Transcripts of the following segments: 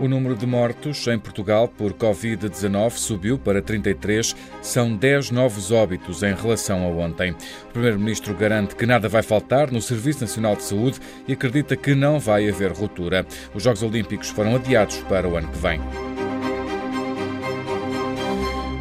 O número de mortos em Portugal por Covid-19 subiu para 33. São 10 novos óbitos em relação a ontem. O Primeiro-Ministro garante que nada vai faltar no Serviço Nacional de Saúde e acredita que não vai haver ruptura. Os Jogos Olímpicos foram adiados para o ano que vem.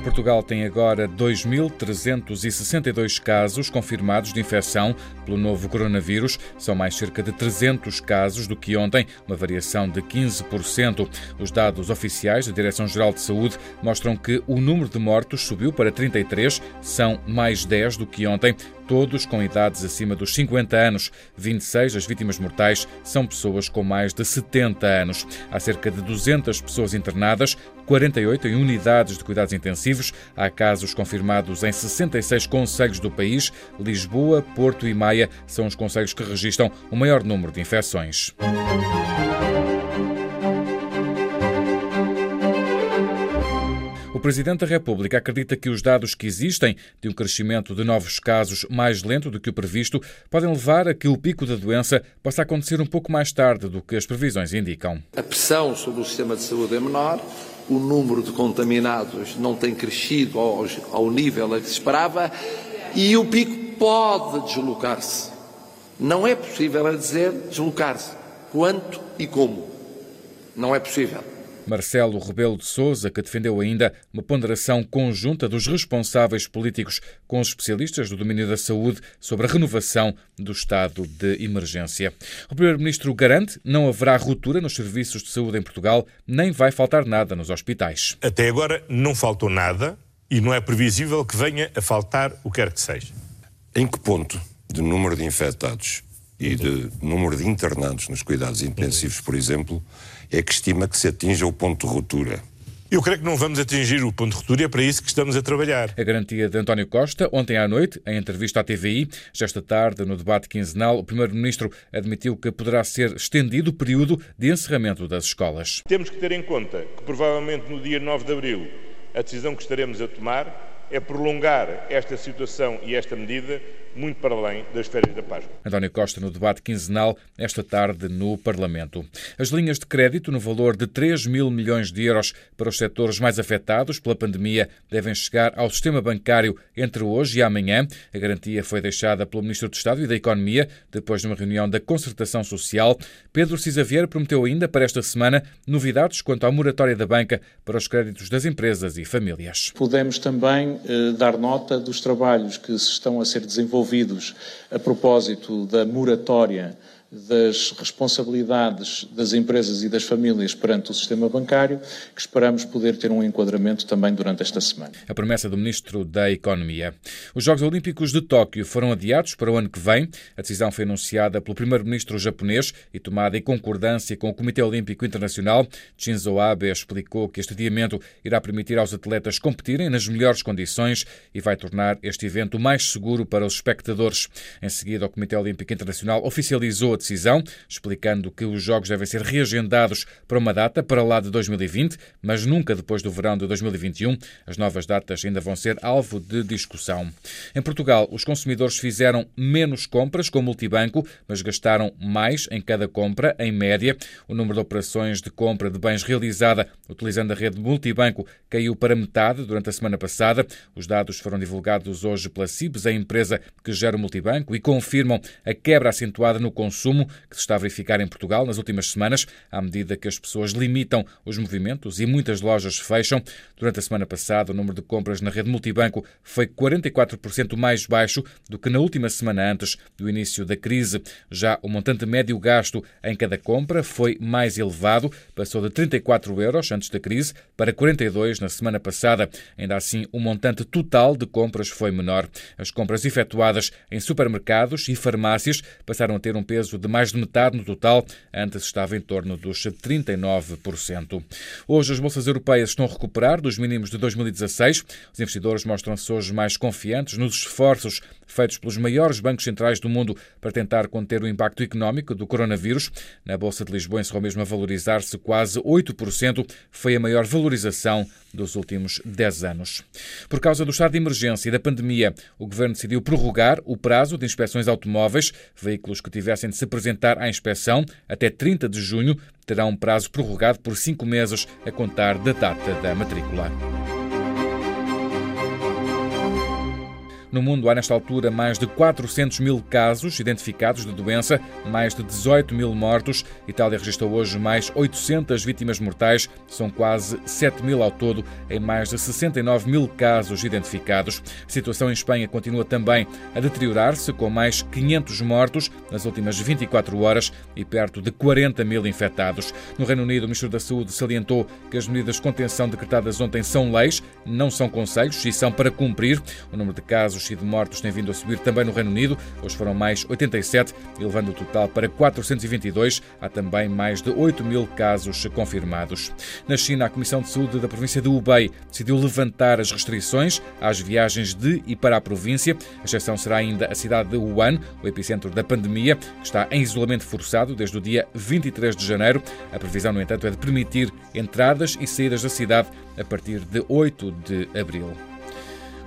Portugal tem agora 2.362 casos confirmados de infecção pelo novo coronavírus. São mais cerca de 300 casos do que ontem, uma variação de 15%. Os dados oficiais da Direção-Geral de Saúde mostram que o número de mortos subiu para 33, são mais 10 do que ontem, todos com idades acima dos 50 anos. 26 das vítimas mortais são pessoas com mais de 70 anos. Há cerca de 200 pessoas internadas, 48 em unidades de cuidados intensivos. Há casos confirmados em 66 conselhos do país. Lisboa, Porto e Maia são os conselhos que registram o maior número de infecções. O Presidente da República acredita que os dados que existem de um crescimento de novos casos mais lento do que o previsto podem levar a que o pico da doença possa acontecer um pouco mais tarde do que as previsões indicam. A pressão sobre o sistema de saúde é menor, o número de contaminados não tem crescido ao, ao nível a que se esperava e o pico pode deslocar-se. Não é possível, a dizer, deslocar-se. Quanto e como? Não é possível. Marcelo Rebelo de Sousa, que defendeu ainda uma ponderação conjunta dos responsáveis políticos com os especialistas do domínio da saúde sobre a renovação do estado de emergência. O primeiro-ministro garante não haverá ruptura nos serviços de saúde em Portugal, nem vai faltar nada nos hospitais. Até agora não faltou nada e não é previsível que venha a faltar o que quer que seja. Em que ponto de número de infectados e de número de internados nos cuidados intensivos, por exemplo, é que estima que se atinja o ponto de ruptura. Eu creio que não vamos atingir o ponto de ruptura e é para isso que estamos a trabalhar. A garantia de António Costa, ontem à noite, em entrevista à TVI, já esta tarde, no debate quinzenal, o Primeiro-Ministro admitiu que poderá ser estendido o período de encerramento das escolas. Temos que ter em conta que, provavelmente, no dia 9 de abril, a decisão que estaremos a tomar é prolongar esta situação e esta medida muito para além das férias da Páscoa. António Costa no debate quinzenal esta tarde no Parlamento. As linhas de crédito no valor de 3 mil milhões de euros para os setores mais afetados pela pandemia devem chegar ao sistema bancário entre hoje e amanhã. A garantia foi deixada pelo Ministro do Estado e da Economia depois de uma reunião da Concertação Social. Pedro Cisa Vieira prometeu ainda para esta semana novidades quanto à moratória da banca para os créditos das empresas e famílias. Podemos também eh, dar nota dos trabalhos que se estão a ser desenvolvidos envolvidos a propósito da moratória das responsabilidades das empresas e das famílias perante o sistema bancário, que esperamos poder ter um enquadramento também durante esta semana. A promessa do Ministro da Economia. Os Jogos Olímpicos de Tóquio foram adiados para o ano que vem. A decisão foi anunciada pelo Primeiro-Ministro japonês e tomada em concordância com o Comitê Olímpico Internacional. Shinzo Abe explicou que este adiamento irá permitir aos atletas competirem nas melhores condições e vai tornar este evento mais seguro para os espectadores. Em seguida, o Comitê Olímpico Internacional oficializou a decisão, explicando que os Jogos devem ser reagendados para uma data para lá de 2020, mas nunca depois do verão de 2021. As novas datas ainda vão ser alvo de discussão. Em Portugal, os consumidores fizeram menos compras com multibanco, mas gastaram mais em cada compra, em média. O número de operações de compra de bens realizada utilizando a rede multibanco caiu para metade durante a semana passada. Os dados foram divulgados hoje pela CIBS, a empresa que gera o multibanco, e confirmam a quebra acentuada no consumo consumo que se está a verificar em Portugal nas últimas semanas, à medida que as pessoas limitam os movimentos e muitas lojas fecham. Durante a semana passada, o número de compras na rede multibanco foi 44% mais baixo do que na última semana antes do início da crise. Já o montante médio gasto em cada compra foi mais elevado, passou de 34 euros antes da crise para 42 na semana passada. Ainda assim, o montante total de compras foi menor. As compras efetuadas em supermercados e farmácias passaram a ter um peso de mais de metade no total, antes estava em torno dos 39%. Hoje as bolsas europeias estão a recuperar dos mínimos de 2016. Os investidores mostram-se hoje mais confiantes nos esforços feitos pelos maiores bancos centrais do mundo para tentar conter o impacto económico do coronavírus. Na Bolsa de Lisboa encerrou mesmo a valorizar-se quase 8%, foi a maior valorização dos últimos 10 anos. Por causa do estado de emergência e da pandemia, o Governo decidiu prorrogar o prazo de inspeções automóveis. Veículos que tivessem de se apresentar à inspeção até 30 de junho terão um prazo prorrogado por cinco meses a contar da data da matrícula. No mundo há, nesta altura, mais de 400 mil casos identificados de doença, mais de 18 mil mortos. Itália registrou hoje mais 800 vítimas mortais, são quase 7 mil ao todo, em mais de 69 mil casos identificados. A situação em Espanha continua também a deteriorar-se, com mais 500 mortos nas últimas 24 horas e perto de 40 mil infectados. No Reino Unido, o Ministro da Saúde salientou que as medidas de contenção decretadas ontem são leis, não são conselhos e são para cumprir. O número de casos e de mortos tem vindo a subir também no Reino Unido. Hoje foram mais 87, elevando o total para 422. Há também mais de 8 mil casos confirmados. Na China, a Comissão de Saúde da província de Hubei decidiu levantar as restrições às viagens de e para a província. A exceção será ainda a cidade de Wuhan, o epicentro da pandemia, que está em isolamento forçado desde o dia 23 de janeiro. A previsão, no entanto, é de permitir entradas e saídas da cidade a partir de 8 de abril.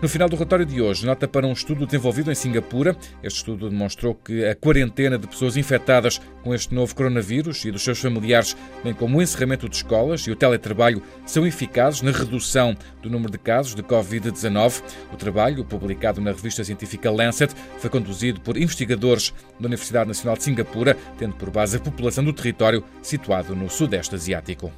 No final do relatório de hoje, nota para um estudo desenvolvido em Singapura. Este estudo demonstrou que a quarentena de pessoas infectadas com este novo coronavírus e dos seus familiares, bem como o encerramento de escolas e o teletrabalho, são eficazes na redução do número de casos de Covid-19. O trabalho, publicado na revista científica Lancet, foi conduzido por investigadores da Universidade Nacional de Singapura, tendo por base a população do território situado no Sudeste Asiático.